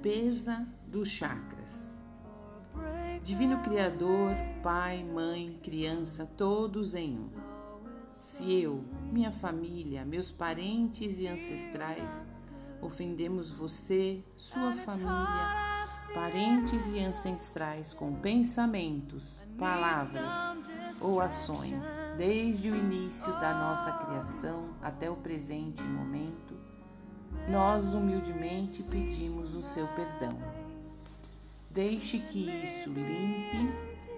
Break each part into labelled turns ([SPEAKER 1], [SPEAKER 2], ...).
[SPEAKER 1] limpeza dos chakras. Divino Criador, Pai, Mãe, Criança, todos em um. Se eu, minha família, meus parentes e ancestrais ofendemos você, sua família, parentes e ancestrais com pensamentos, palavras ou ações, desde o início da nossa criação até o presente momento, nós humildemente pedimos o seu perdão. Deixe que isso limpe,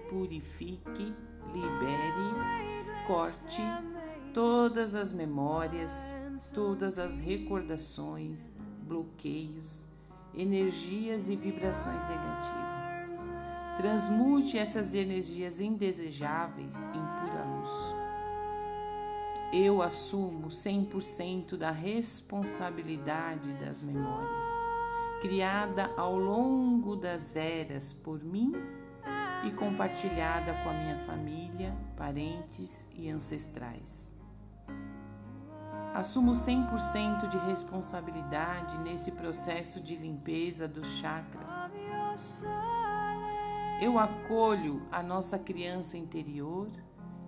[SPEAKER 1] purifique, libere, corte todas as memórias, todas as recordações, bloqueios, energias e vibrações negativas. Transmute essas energias indesejáveis em pura luz. Eu assumo 100% da responsabilidade das memórias, criada ao longo das eras por mim e compartilhada com a minha família, parentes e ancestrais. Assumo 100% de responsabilidade nesse processo de limpeza dos chakras. Eu acolho a nossa criança interior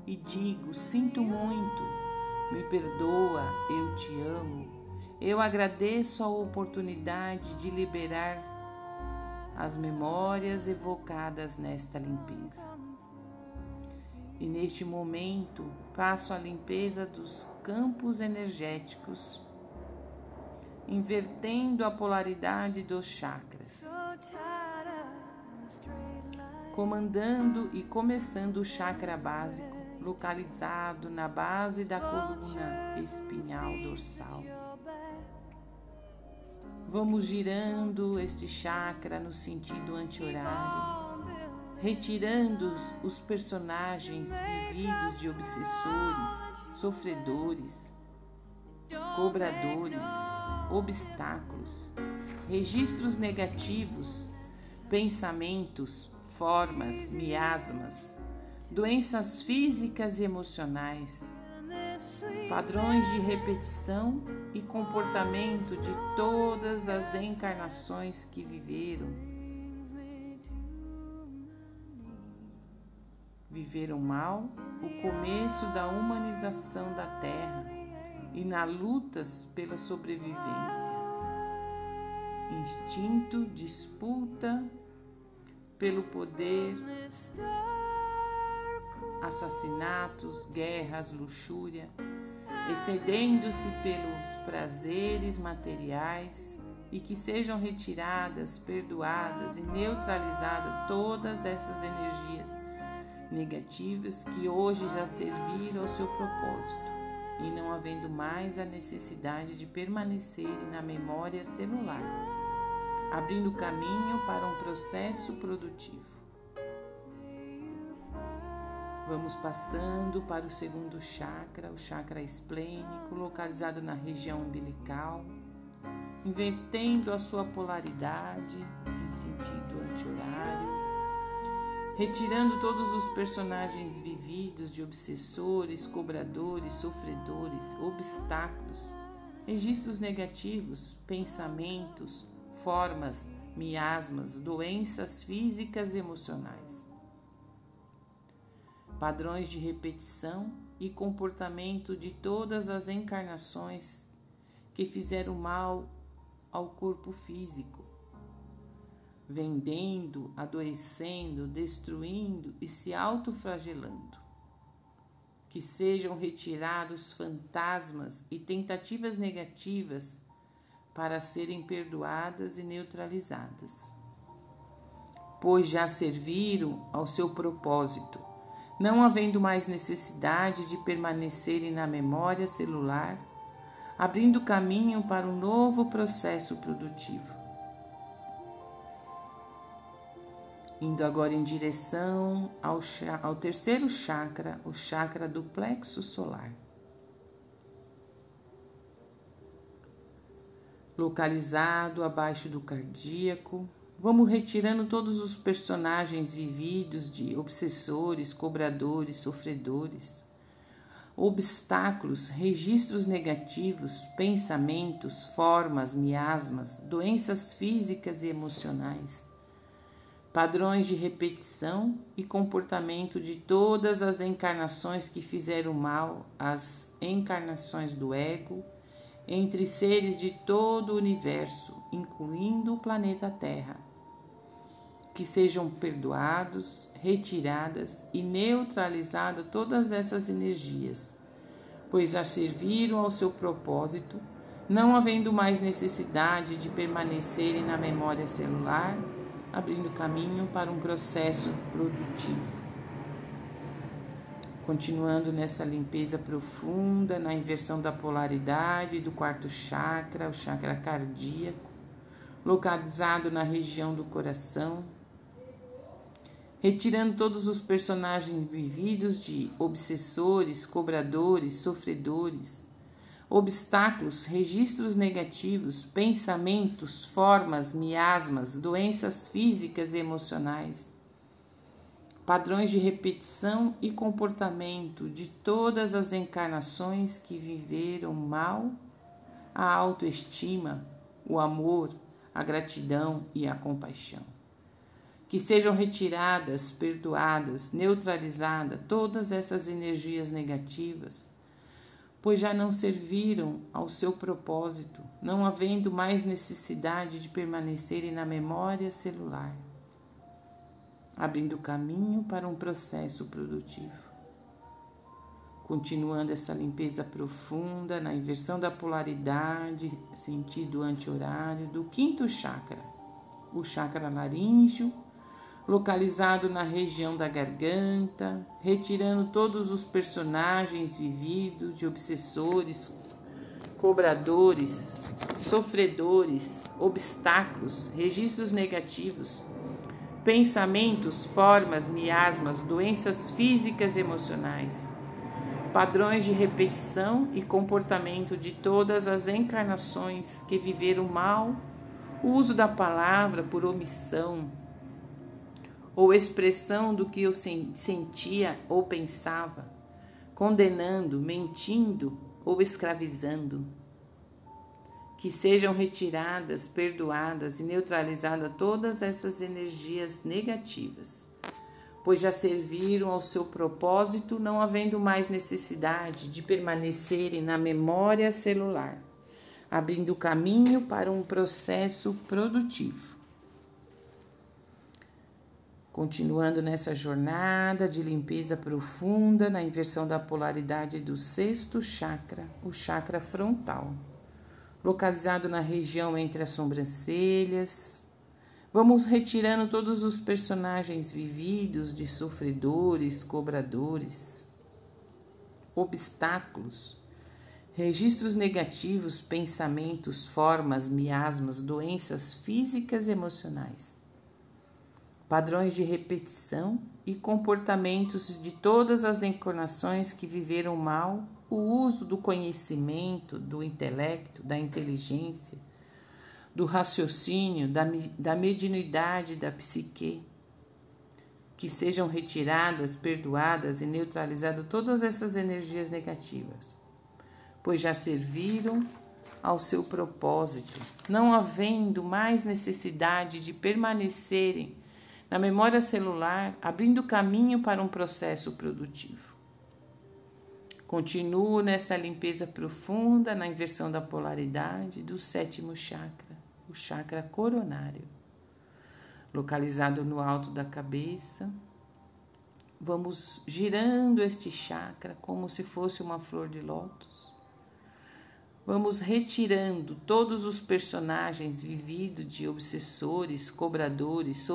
[SPEAKER 1] e digo: sinto muito, me perdoa, eu te amo. Eu agradeço a oportunidade de liberar as memórias evocadas nesta limpeza. E neste momento faço a limpeza dos campos energéticos, invertendo a polaridade dos chakras, comandando e começando o chakra básico, localizado na base da coluna espinhal dorsal. Vamos girando este chakra no sentido anti-horário retirando os personagens vividos de obsessores, sofredores, cobradores, obstáculos, registros negativos, pensamentos, formas, miasmas, doenças físicas e emocionais, padrões de repetição e comportamento de todas as encarnações que viveram viveram mal o começo da humanização da terra e na lutas pela sobrevivência. Instinto, disputa pelo poder, assassinatos, guerras, luxúria, excedendo-se pelos prazeres materiais e que sejam retiradas, perdoadas e neutralizadas todas essas energias negativas que hoje já serviram ao seu propósito e não havendo mais a necessidade de permanecerem na memória celular, abrindo caminho para um processo produtivo. Vamos passando para o segundo chakra, o chakra esplênico, localizado na região umbilical, invertendo a sua polaridade em sentido anti-horário retirando todos os personagens vividos de obsessores, cobradores, sofredores, obstáculos, registros negativos, pensamentos, formas, miasmas, doenças físicas e emocionais, padrões de repetição e comportamento de todas as encarnações que fizeram mal ao corpo físico vendendo, adoecendo, destruindo e se autoflagelando. Que sejam retirados fantasmas e tentativas negativas para serem perdoadas e neutralizadas. Pois já serviram ao seu propósito, não havendo mais necessidade de permanecerem na memória celular, abrindo caminho para um novo processo produtivo. indo agora em direção ao, ao terceiro chakra, o chakra do plexo solar. Localizado abaixo do cardíaco, vamos retirando todos os personagens vividos de obsessores, cobradores, sofredores, obstáculos, registros negativos, pensamentos, formas, miasmas, doenças físicas e emocionais, padrões de repetição e comportamento de todas as encarnações que fizeram mal às encarnações do ego entre seres de todo o universo, incluindo o planeta Terra. Que sejam perdoados, retiradas e neutralizadas todas essas energias, pois já serviram ao seu propósito, não havendo mais necessidade de permanecerem na memória celular abrindo caminho para um processo produtivo. Continuando nessa limpeza profunda, na inversão da polaridade do quarto chakra, o chakra cardíaco, localizado na região do coração, retirando todos os personagens vividos de obsessores, cobradores, sofredores, obstáculos, registros negativos, pensamentos, formas, miasmas, doenças físicas e emocionais, padrões de repetição e comportamento de todas as encarnações que viveram mal, a autoestima, o amor, a gratidão e a compaixão. Que sejam retiradas, perdoadas, neutralizadas todas essas energias negativas pois já não serviram ao seu propósito, não havendo mais necessidade de permanecerem na memória celular, abrindo caminho para um processo produtivo. Continuando essa limpeza profunda na inversão da polaridade, sentido anti-horário, do quinto chakra, o chakra laríngeo localizado na região da garganta, retirando todos os personagens vividos de obsessores, cobradores, sofredores, obstáculos, registros negativos, pensamentos, formas, miasmas, doenças físicas e emocionais, padrões de repetição e comportamento de todas as encarnações que viveram mal, o uso da palavra por omissão, ou expressão do que eu sentia ou pensava, condenando, mentindo ou escravizando. Que sejam retiradas, perdoadas e neutralizadas todas essas energias negativas, pois já serviram ao seu propósito, não havendo mais necessidade de permanecerem na memória celular, abrindo caminho para um processo produtivo. Continuando nessa jornada de limpeza profunda na inversão da polaridade do sexto chakra, o chakra frontal, localizado na região entre as sobrancelhas. Vamos retirando todos os personagens vividos de sofredores, cobradores, obstáculos, registros negativos, pensamentos, formas, miasmas, doenças físicas e emocionais padrões de repetição e comportamentos de todas as encarnações que viveram mal, o uso do conhecimento, do intelecto, da inteligência, do raciocínio, da, da mediunidade da psique, que sejam retiradas, perdoadas e neutralizadas todas essas energias negativas, pois já serviram ao seu propósito, não havendo mais necessidade de permanecerem na memória celular, abrindo caminho para um processo produtivo. Continuo nessa limpeza profunda na inversão da polaridade do sétimo chakra, o chakra coronário, localizado no alto da cabeça. Vamos girando este chakra como se fosse uma flor de lótus Vamos retirando todos os personagens vividos de obsessores, cobradores,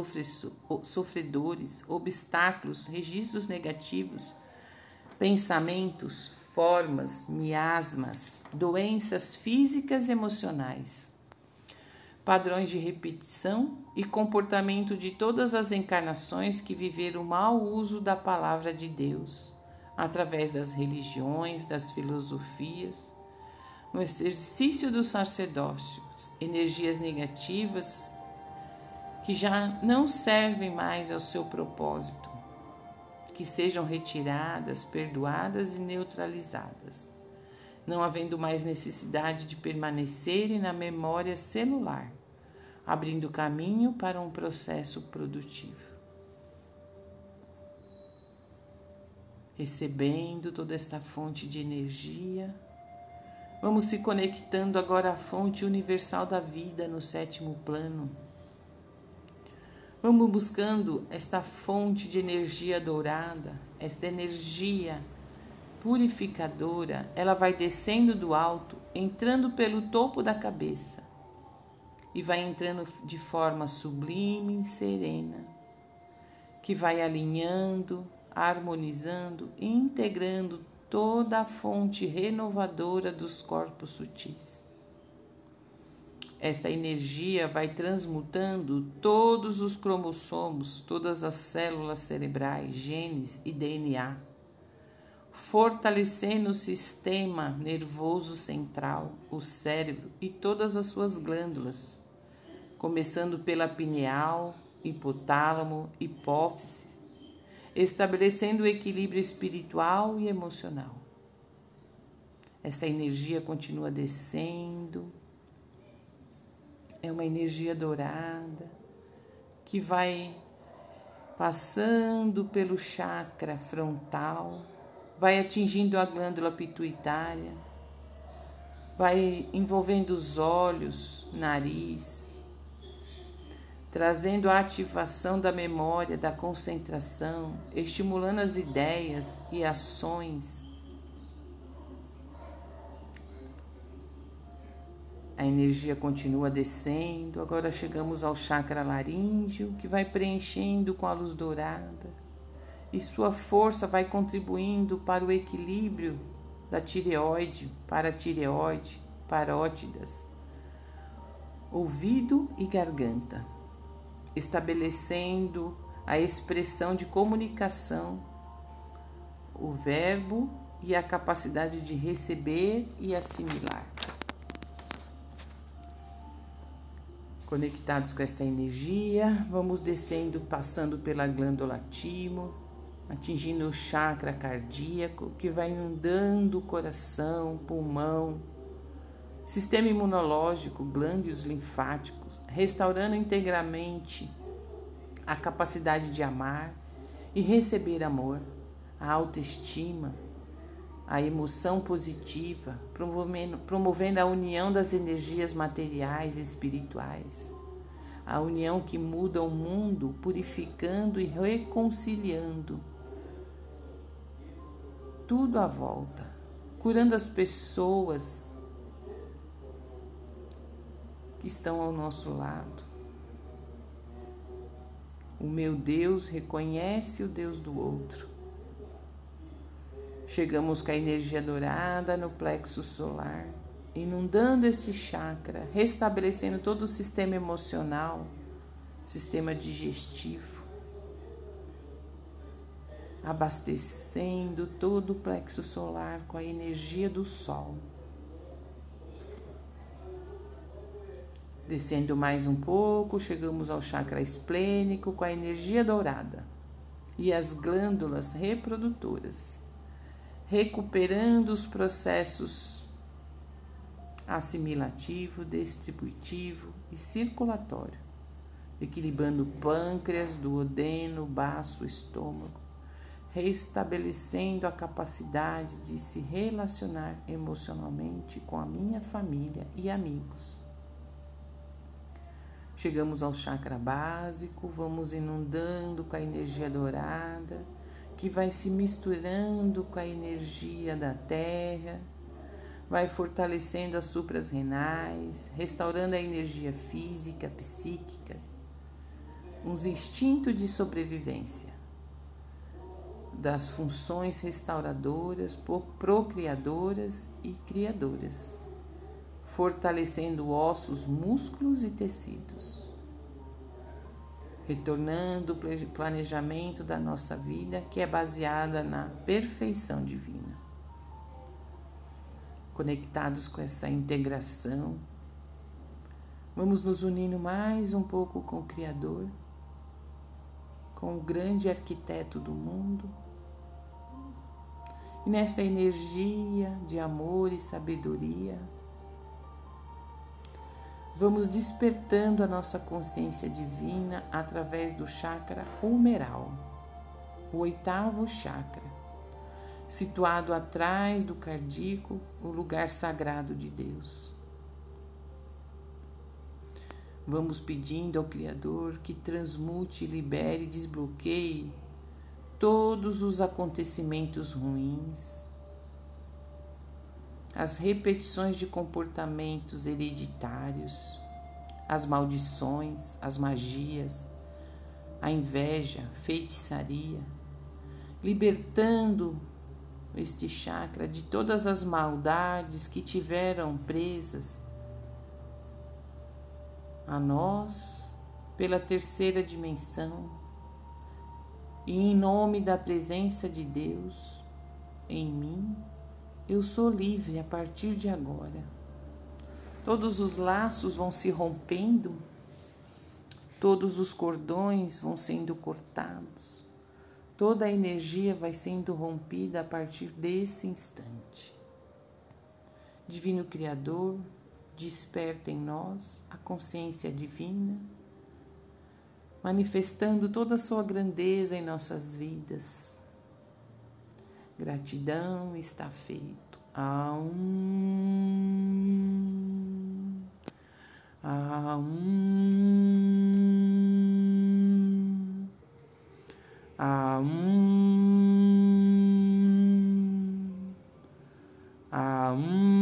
[SPEAKER 1] sofredores, obstáculos, registros negativos, pensamentos, formas, miasmas, doenças físicas e emocionais, padrões de repetição e comportamento de todas as encarnações que viveram o mau uso da palavra de Deus, através das religiões, das filosofias no exercício do sacerdócio, energias negativas que já não servem mais ao seu propósito, que sejam retiradas, perdoadas e neutralizadas, não havendo mais necessidade de permanecerem na memória celular, abrindo caminho para um processo produtivo. Recebendo toda esta fonte de energia, vamos se conectando agora à fonte universal da vida no sétimo plano Vamos buscando esta fonte de energia dourada, esta energia purificadora. Ela vai descendo do alto, entrando pelo topo da cabeça e vai entrando de forma sublime, serena, que vai alinhando, harmonizando e integrando toda a fonte renovadora dos corpos sutis. Esta energia vai transmutando todos os cromossomos, todas as células cerebrais, genes e DNA, fortalecendo o sistema nervoso central, o cérebro e todas as suas glândulas, começando pela pineal, hipotálamo, hipófise, estabelecendo o equilíbrio espiritual e emocional. Essa energia continua descendo, é uma energia dourada que vai passando pelo chakra frontal, vai atingindo a glândula pituitária, vai envolvendo os olhos, nariz, trazendo a ativação da memória, da concentração, estimulando as ideias e ações. A energia continua descendo. Agora chegamos ao chakra laríngeo, que vai preenchendo com a luz dourada, e sua força vai contribuindo para o equilíbrio da tireoide, paratireoide, parótidas, ouvido e garganta, estabelecendo a expressão de comunicação, o verbo e a capacidade de receber e assimilar. Conectados com esta energia, vamos descendo, passando pela glândula timo, atingindo o chakra cardíaco, que vai inundando o coração, pulmão, sistema imunológico, glândulos linfáticos, restaurando integralmente a capacidade de amar e receber amor, a autoestima, a emoção positiva, promovendo, promovendo a união das energias materiais e espirituais, a união que muda o mundo, purificando e reconciliando tudo à volta, curando as pessoas que estão ao nosso lado. O meu Deus reconhece o Deus do outro Chegamos com a energia dourada no plexo solar, inundando este chakra, restabelecendo todo o sistema emocional, sistema digestivo, abastecendo todo o plexo solar com a energia do sol. Descendo mais um pouco, chegamos ao chakra esplênico com a energia dourada e as glândulas reprodutoras recuperando os processos assimilativo, distributivo e circulatório, equilibrando pâncreas, duodeno, baço, estômago, restabelecendo a capacidade de se relacionar emocionalmente com a minha família e amigos. Chegamos ao chakra básico, vamos inundando com a energia dourada que vai se misturando com a energia da terra, vai fortalecendo as supras renais, restaurando a energia física, psíquica, uns instintos de sobrevivência, das funções restauradoras, procriadoras e criadoras, fortalecendo ossos, músculos e tecidos retornando o planejamento da nossa vida que é baseada na perfeição divina. Conectados com essa integração, vamos nos unindo mais um pouco com o Criador, com o grande arquiteto do mundo, E nessa energia de amor e sabedoria, vamos despertando a nossa consciência divina através do chakra humeral, o oitavo chakra, situado atrás do cardíaco, o lugar sagrado de Deus. Vamos pedindo ao Criador que transmute, libere desbloqueie todos os acontecimentos ruins, as repetições de comportamentos hereditários, as maldições, as magias, a inveja, feitiçaria, libertando este chakra de todas as maldades que tiveram presas a nós pela terceira dimensão e em nome da presença de Deus em mim, eu sou livre a partir de agora. Todos os laços vão se rompendo, todos os cordões vão sendo cortados, toda a energia vai sendo rompida a partir desse instante. Divino Criador, desperta em nós a consciência divina, manifestando toda a sua grandeza em nossas vidas. Gratidão está feito. Aum. Aum. Aum. Aum.